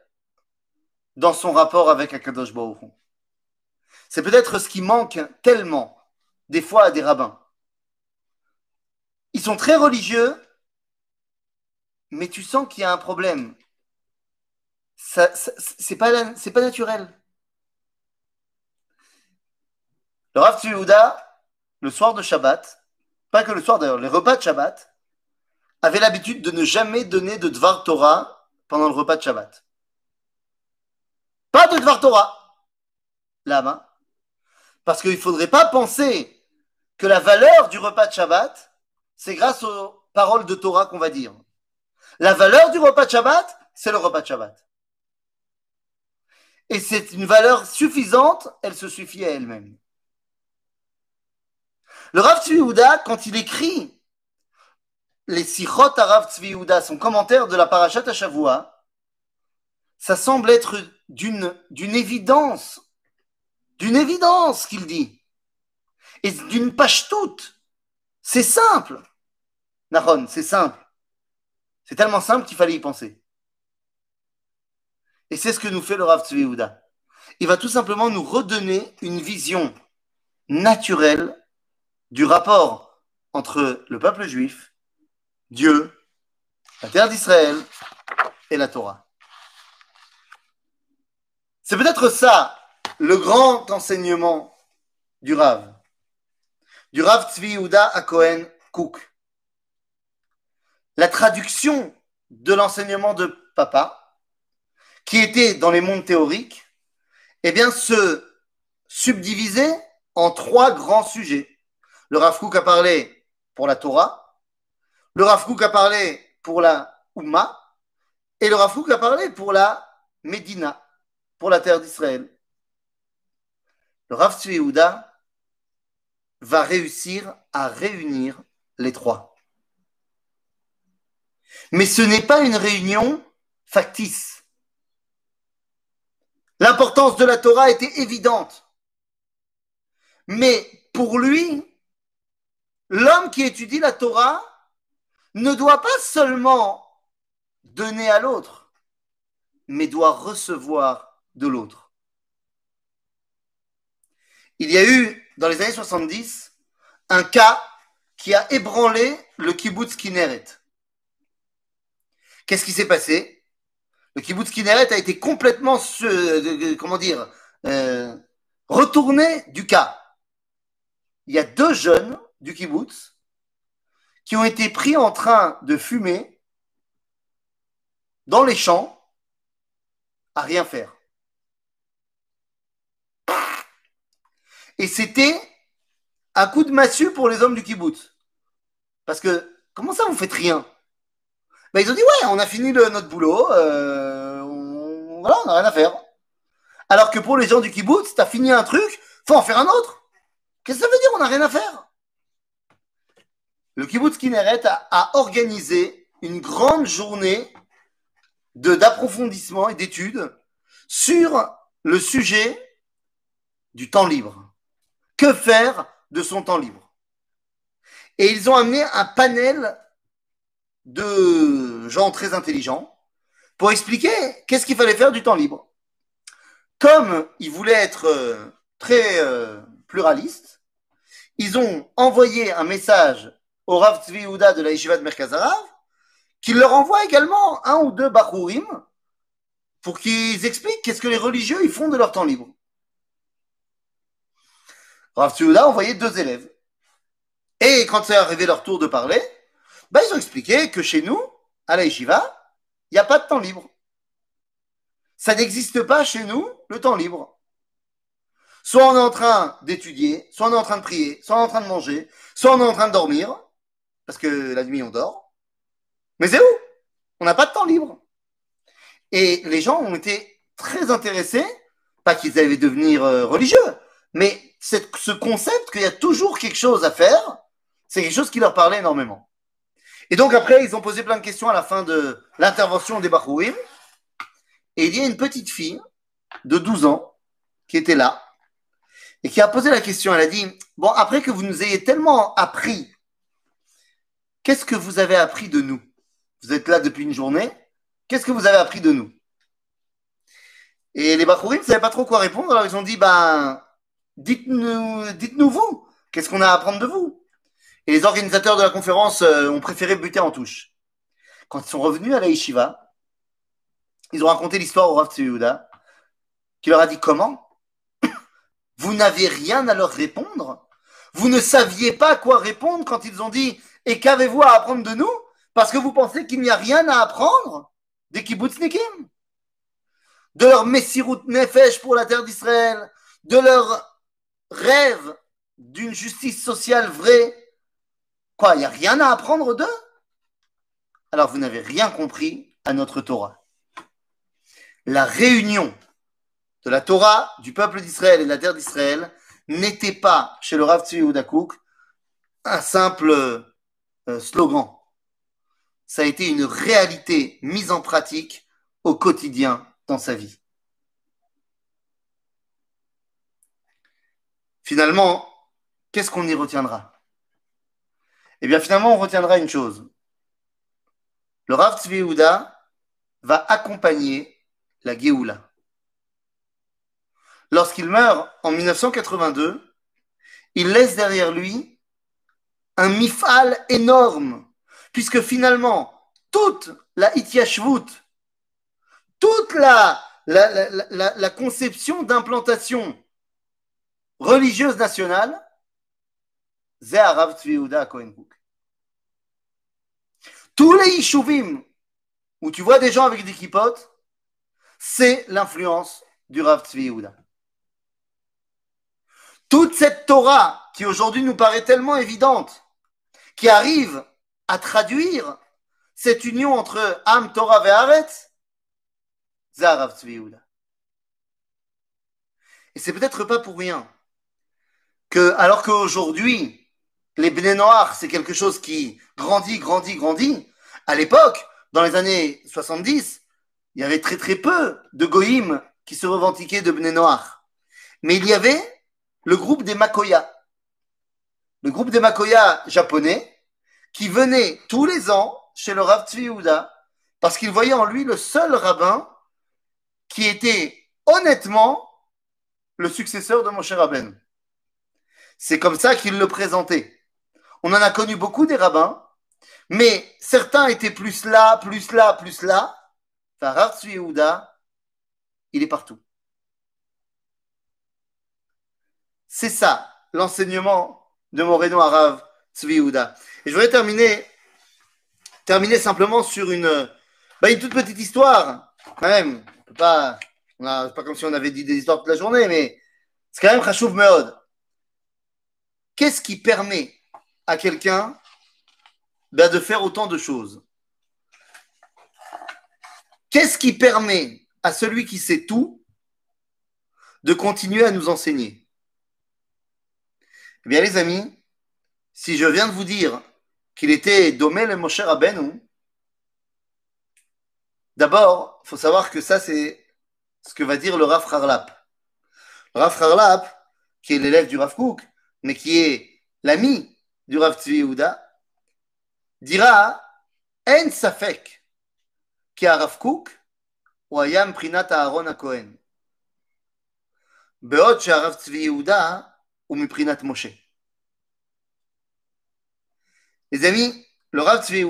dans son rapport avec Akadosh Baruch. C'est peut-être ce qui manque tellement des fois à des rabbins. Ils sont très religieux, mais tu sens qu'il y a un problème. Ça, ça c'est pas, pas naturel. Le Rav le soir de Shabbat, pas que le soir d'ailleurs, les repas de Shabbat, avait l'habitude de ne jamais donner de Dvar Torah pendant le repas de Shabbat. Pas de Dvar Torah. Là-bas. Parce qu'il ne faudrait pas penser que la valeur du repas de Shabbat, c'est grâce aux paroles de Torah qu'on va dire. La valeur du repas de Shabbat, c'est le repas de Shabbat. Et c'est une valeur suffisante, elle se suffit à elle-même. Le Rav Tzvi quand il écrit les Sichot à Rav Tzvi son commentaire de la Parashat Shavua, ça semble être d'une, d'une évidence d'une évidence qu'il dit. Et d'une page toute. C'est simple. Naron, c'est simple. C'est tellement simple qu'il fallait y penser. Et c'est ce que nous fait le Rav Tzvi Il va tout simplement nous redonner une vision naturelle du rapport entre le peuple juif, Dieu, la terre d'Israël et la Torah. C'est peut-être ça le grand enseignement du Rav, du Rav Tzvi à Cook. La traduction de l'enseignement de papa, qui était dans les mondes théoriques, eh bien, se subdivisait en trois grands sujets. Le Rav Cook a parlé pour la Torah, le Rav Cook a parlé pour la Ummah, et le Rav Cook a parlé pour la Médina, pour la terre d'Israël le Rav va réussir à réunir les trois. Mais ce n'est pas une réunion factice. L'importance de la Torah était évidente. Mais pour lui, l'homme qui étudie la Torah ne doit pas seulement donner à l'autre, mais doit recevoir de l'autre il y a eu, dans les années 70, un cas qui a ébranlé le kibbutz Kinneret. Qu'est-ce qui s'est passé? Le kibbutz Kinneret a été complètement, comment dire, euh, retourné du cas. Il y a deux jeunes du kibbutz qui ont été pris en train de fumer dans les champs à rien faire. Et c'était un coup de massue pour les hommes du kibbutz. Parce que, comment ça, vous faites rien? Ben, Ils ont dit, ouais, on a fini notre boulot, euh, on, voilà, on n'a rien à faire. Alors que pour les gens du kibbutz, t'as fini un truc, faut en faire un autre. Qu'est-ce que ça veut dire, on n'a rien à faire? Le kibbutz Kineret a, a organisé une grande journée d'approfondissement et d'études sur le sujet du temps libre. Que faire de son temps libre? Et ils ont amené un panel de gens très intelligents pour expliquer qu'est-ce qu'il fallait faire du temps libre. Comme ils voulaient être euh, très euh, pluralistes, ils ont envoyé un message au Rav Tzvi de la Yeshiva de Merkazarav, qui leur envoie également un ou deux Bachurim pour qu'ils expliquent qu'est-ce que les religieux ils font de leur temps libre. Rav a envoyé deux élèves. Et quand c'est arrivé leur tour de parler, ben, ils ont expliqué que chez nous, à la Yeshiva, il n'y a pas de temps libre. ça n'existe pas chez nous, le temps libre. Soit on est en train d'étudier, soit on est en train de prier, soit on est en train de manger, soit on est en train de dormir, parce que la nuit on dort. Mais c'est où? On n'a pas de temps libre. Et les gens ont été très intéressés, pas qu'ils allaient devenir euh, religieux, mais ce concept qu'il y a toujours quelque chose à faire, c'est quelque chose qui leur parlait énormément. Et donc après, ils ont posé plein de questions à la fin de l'intervention des Bahouim. Et il y a une petite fille de 12 ans qui était là et qui a posé la question. Elle a dit, bon, après que vous nous ayez tellement appris, qu'est-ce que vous avez appris de nous? Vous êtes là depuis une journée. Qu'est-ce que vous avez appris de nous? Et les Bahouim ne savaient pas trop quoi répondre. Alors ils ont dit, ben, dites-nous, dites-nous vous. Qu'est-ce qu'on a à apprendre de vous? Et les organisateurs de la conférence euh, ont préféré buter en touche. Quand ils sont revenus à la yeshiva, ils ont raconté l'histoire au Rav qui leur a dit comment? Vous n'avez rien à leur répondre? Vous ne saviez pas quoi répondre quand ils ont dit Et qu'avez-vous à apprendre de nous Parce que vous pensez qu'il n'y a rien à apprendre des kibbutznikim De leur messirut nefesh pour la terre d'Israël, de leur rêve d'une justice sociale vraie. Quoi, il n'y a rien à apprendre d'eux? Alors vous n'avez rien compris à notre Torah. La réunion de la Torah, du peuple d'Israël et de la terre d'Israël n'était pas, chez le Rav Tzvi un simple slogan. Ça a été une réalité mise en pratique au quotidien dans sa vie. Finalement, qu'est-ce qu'on y retiendra? Eh bien, finalement, on retiendra une chose. Le Rav Tzvi va accompagner la Géoula. Lorsqu'il meurt en 1982, il laisse derrière lui un mifal énorme, puisque finalement, toute la Ityashvut, toute la, conception d'implantation religieuse nationale c'est Arav Tous les Yishuvim où tu vois des gens avec des kippotes, c'est l'influence du Rav Tzvi Toute cette Torah qui aujourd'hui nous paraît tellement évidente, qui arrive à traduire cette union entre Am, Torah et Aretz, c'est Rav Tzvi Et c'est peut-être pas pour rien que, alors qu'aujourd'hui, les Bnei Noirs, c'est quelque chose qui grandit, grandit, grandit. À l'époque, dans les années 70, il y avait très très peu de Goïm qui se revendiquaient de Bnei Noirs. Mais il y avait le groupe des Makoya. Le groupe des Makoya japonais qui venait tous les ans chez le Rav Tzvi parce qu'il voyait en lui le seul rabbin qui était honnêtement le successeur de Moshe Rabben. C'est comme ça qu'il le présentait. On en a connu beaucoup des rabbins, mais certains étaient plus là, plus là, plus là. Enfin, Rav Yehuda, il est partout. C'est ça, l'enseignement de Moreno Arav Tzvi. Et je voudrais terminer, terminer simplement sur une, bah, une toute petite histoire. Quand même, pas, pas comme si on avait dit des histoires toute la journée, mais c'est quand même Khashouv Meod. Qu'est-ce qui permet à quelqu'un ben, de faire autant de choses? Qu'est-ce qui permet à celui qui sait tout de continuer à nous enseigner? Eh bien, les amis, si je viens de vous dire qu'il était Domel et Moshe Rabbeinu, d'abord, il faut savoir que ça, c'est ce que va dire le Rav Harlap. Le Rav Harlap, qui est l'élève du Rav Kook, mais qui est l'ami du Rav Tzvi Yehuda, dira En safek qui a Rav Kook ou Ayam Prinat Aaron Cohen. בעוד שהרב צבי יהודה Umiprinat Moshe. Les amis, le Rav Tzvi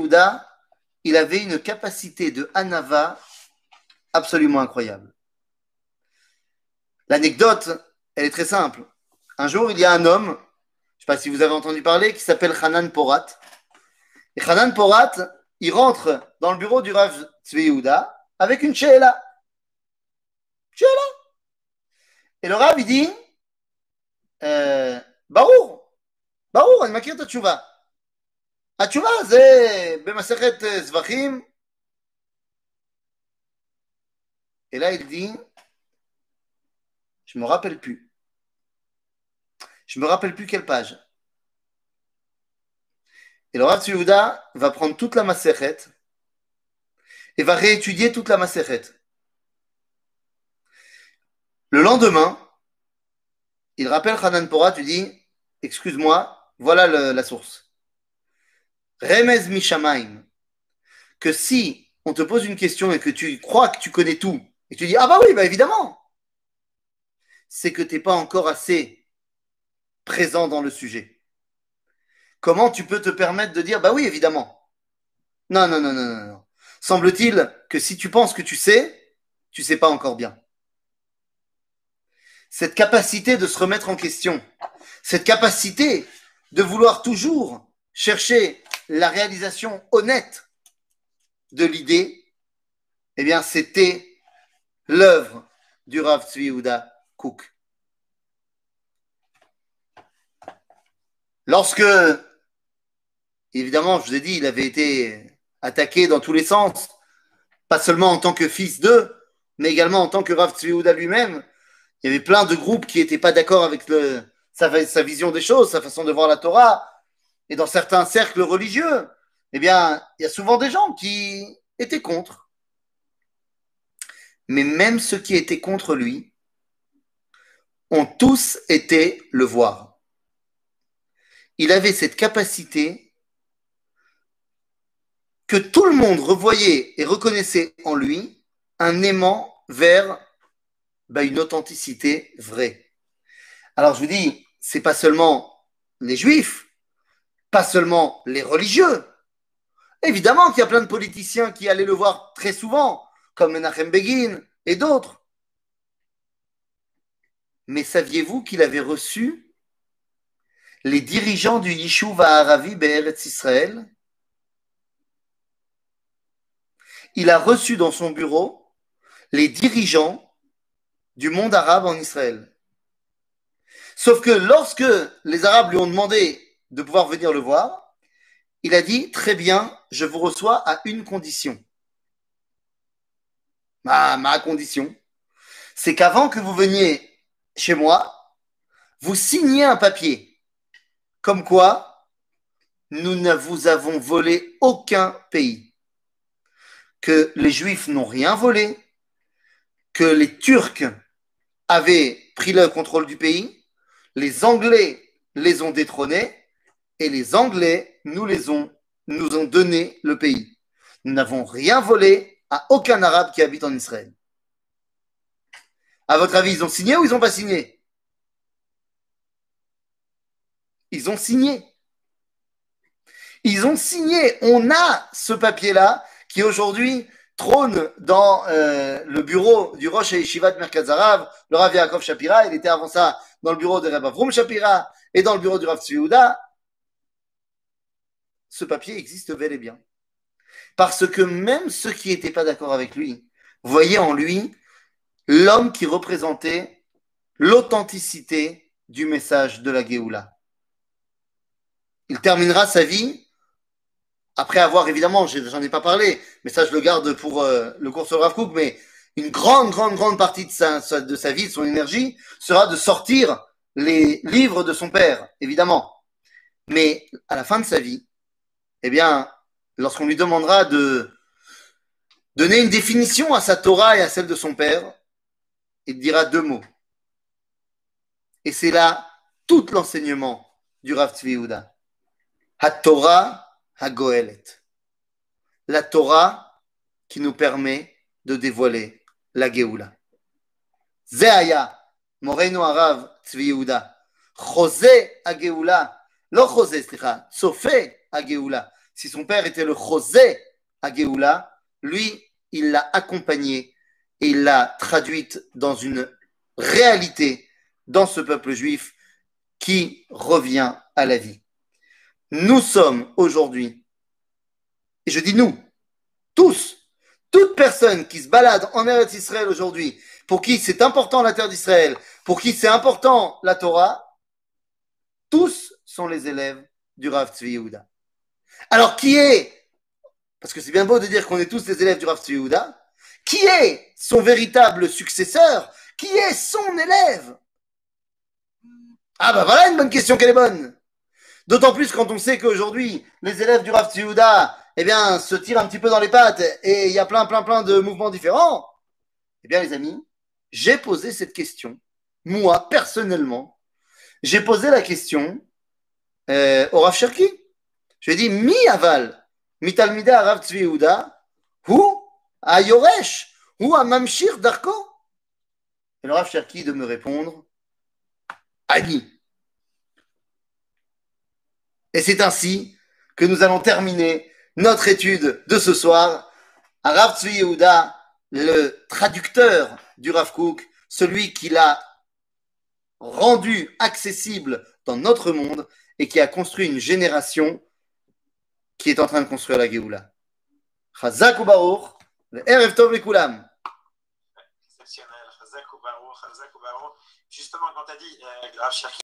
il avait une capacité de Hanava absolument incroyable. L'anecdote, elle est très simple. Un jour, il y a un homme, je ne sais pas si vous avez entendu parler, qui s'appelle Hanan Porat. Et Hanan Porat, il rentre dans le bureau du Rav Tzvi avec une Sheela. Sheela. Et le Rav, il dit euh, Barour, Barour, אני מכיר את התשובה. התשובה זה במסכת זבחים. Et là, il dit, je me rappelle plus. Je me rappelle plus quelle page. Et le Rav Tzviouda va prendre toute la Masechet et va réétudier toute la Masechet. Le lendemain, il rappelle Hanan Pora, tu dis, excuse-moi, voilà la source. Remez Mishamaim, que si on te pose une question et que tu crois que tu connais tout, et tu dis, ah bah oui, bah évidemment, c'est que tu n'es pas encore assez présent dans le sujet. Comment tu peux te permettre de dire, bah oui, évidemment Non, non, non, non, non. Semble-t-il que si tu penses que tu sais, tu sais pas encore bien. Cette capacité de se remettre en question, cette capacité de vouloir toujours chercher la réalisation honnête de l'idée, eh bien, c'était l'œuvre du Rav Tzvi Yehuda Kouk. Lorsque, évidemment, je vous ai dit, il avait été attaqué dans tous les sens, pas seulement en tant que fils d'eux, mais également en tant que Rav Tzvi lui-même. Il y avait plein de groupes qui n'étaient pas d'accord avec sa, sa vision des choses, sa façon de voir la Torah. Et dans certains cercles religieux, eh bien, il y a souvent des gens qui étaient contre. Mais même ceux qui étaient contre lui ont tous été le voir. Il avait cette capacité que tout le monde revoyait et reconnaissait en lui un aimant vers bah, une authenticité vraie. Alors je vous dis, c'est pas seulement les juifs, pas seulement les religieux. Évidemment qu'il y a plein de politiciens qui allaient le voir très souvent, comme Menachem Begin et d'autres. Mais saviez-vous qu'il avait reçu les dirigeants du Yishuv Aravi Be'eretz Israël? Il a reçu dans son bureau les dirigeants du monde arabe en Israël. Sauf que lorsque les Arabes lui ont demandé de pouvoir venir le voir, il a dit Très bien, je vous reçois à une condition. Ma, condition, c'est qu'avant que vous veniez chez moi, vous signiez un papier comme quoi nous ne vous avons volé aucun pays, que les Juifs n'ont rien volé, que les Turcs avaient pris le contrôle du pays, les Anglais les ont détrônés et les Anglais nous les ont nous ont donné le pays. Nous n'avons rien volé à aucun Arabe qui habite en Israël. À votre avis, ils ont signé ou ils n'ont pas signé? Ils ont signé. Ils ont signé. On a ce papier-là qui aujourd'hui trône dans euh, le bureau du Rosh et de le Rav Yaakov Shapira. Il était avant ça dans le bureau de Rav Avrum Shapira et dans le bureau du Rav Tzviouda. Ce papier existe bel et bien. Parce que même ceux qui n'étaient pas d'accord avec lui voyaient en lui l'homme qui représentait l'authenticité du message de la Géoula. Il terminera sa vie après avoir, évidemment, j'en ai pas parlé, mais ça je le garde pour euh, le cours sur Rav Kook, mais une grande, grande, grande partie de sa, de sa vie, de son énergie, sera de sortir les livres de son père, évidemment. Mais à la fin de sa vie, eh bien, lorsqu'on lui demandera de donner une définition à sa Torah et à celle de son père, il dira deux mots. Et c'est là tout l'enseignement du Rav Tzvi Yehuda. Ha-Torah La Torah qui nous permet de dévoiler la Géoula. Zeaya, Moreno Arav Tzvi Yehuda. José ha-Géoula. Lo José, slicha. Si son père était le José ha-Géoula, lui, il l'a accompagné et il l'a traduite dans une réalité dans ce peuple juif qui revient à la vie. Nous sommes aujourd'hui, et je dis nous, tous, toute personne qui se balade en Eretz Israël aujourd'hui, pour qui c'est important la terre d'Israël, pour qui c'est important la Torah, tous sont les élèves du Rav Tzvi Yehuda. Alors qui est, parce que c'est bien beau de dire qu'on est tous les élèves du Rav Tzvi Yehuda, qui est son véritable successeur Qui est son élève? Ah bah voilà une bonne question qu'elle est bonne. D'autant plus quand on sait qu'aujourd'hui, les élèves du Rav Tzviouda, eh bien, se tirent un petit peu dans les pattes et il y a plein, plein, plein de mouvements différents. Eh bien, les amis, j'ai posé cette question, moi, personnellement, j'ai posé la question euh, au Rav Cherki. Je lui ai dit, mi aval, mi talmida Rav Tzviouda, ou à Yoresh, ou à Mamshir Darko? Et le Rav Cherki de me répondre, Ani. Et c'est ainsi que nous allons terminer notre étude de ce soir. À Rav Tzvi Yehuda, le traducteur du Rav Kook, celui qui l'a rendu accessible dans notre monde et qui a construit une génération qui est en train de construire la Géoula. Chazak Baruch, Erev Tov Lekulam. Justement, quand tu as dit, euh,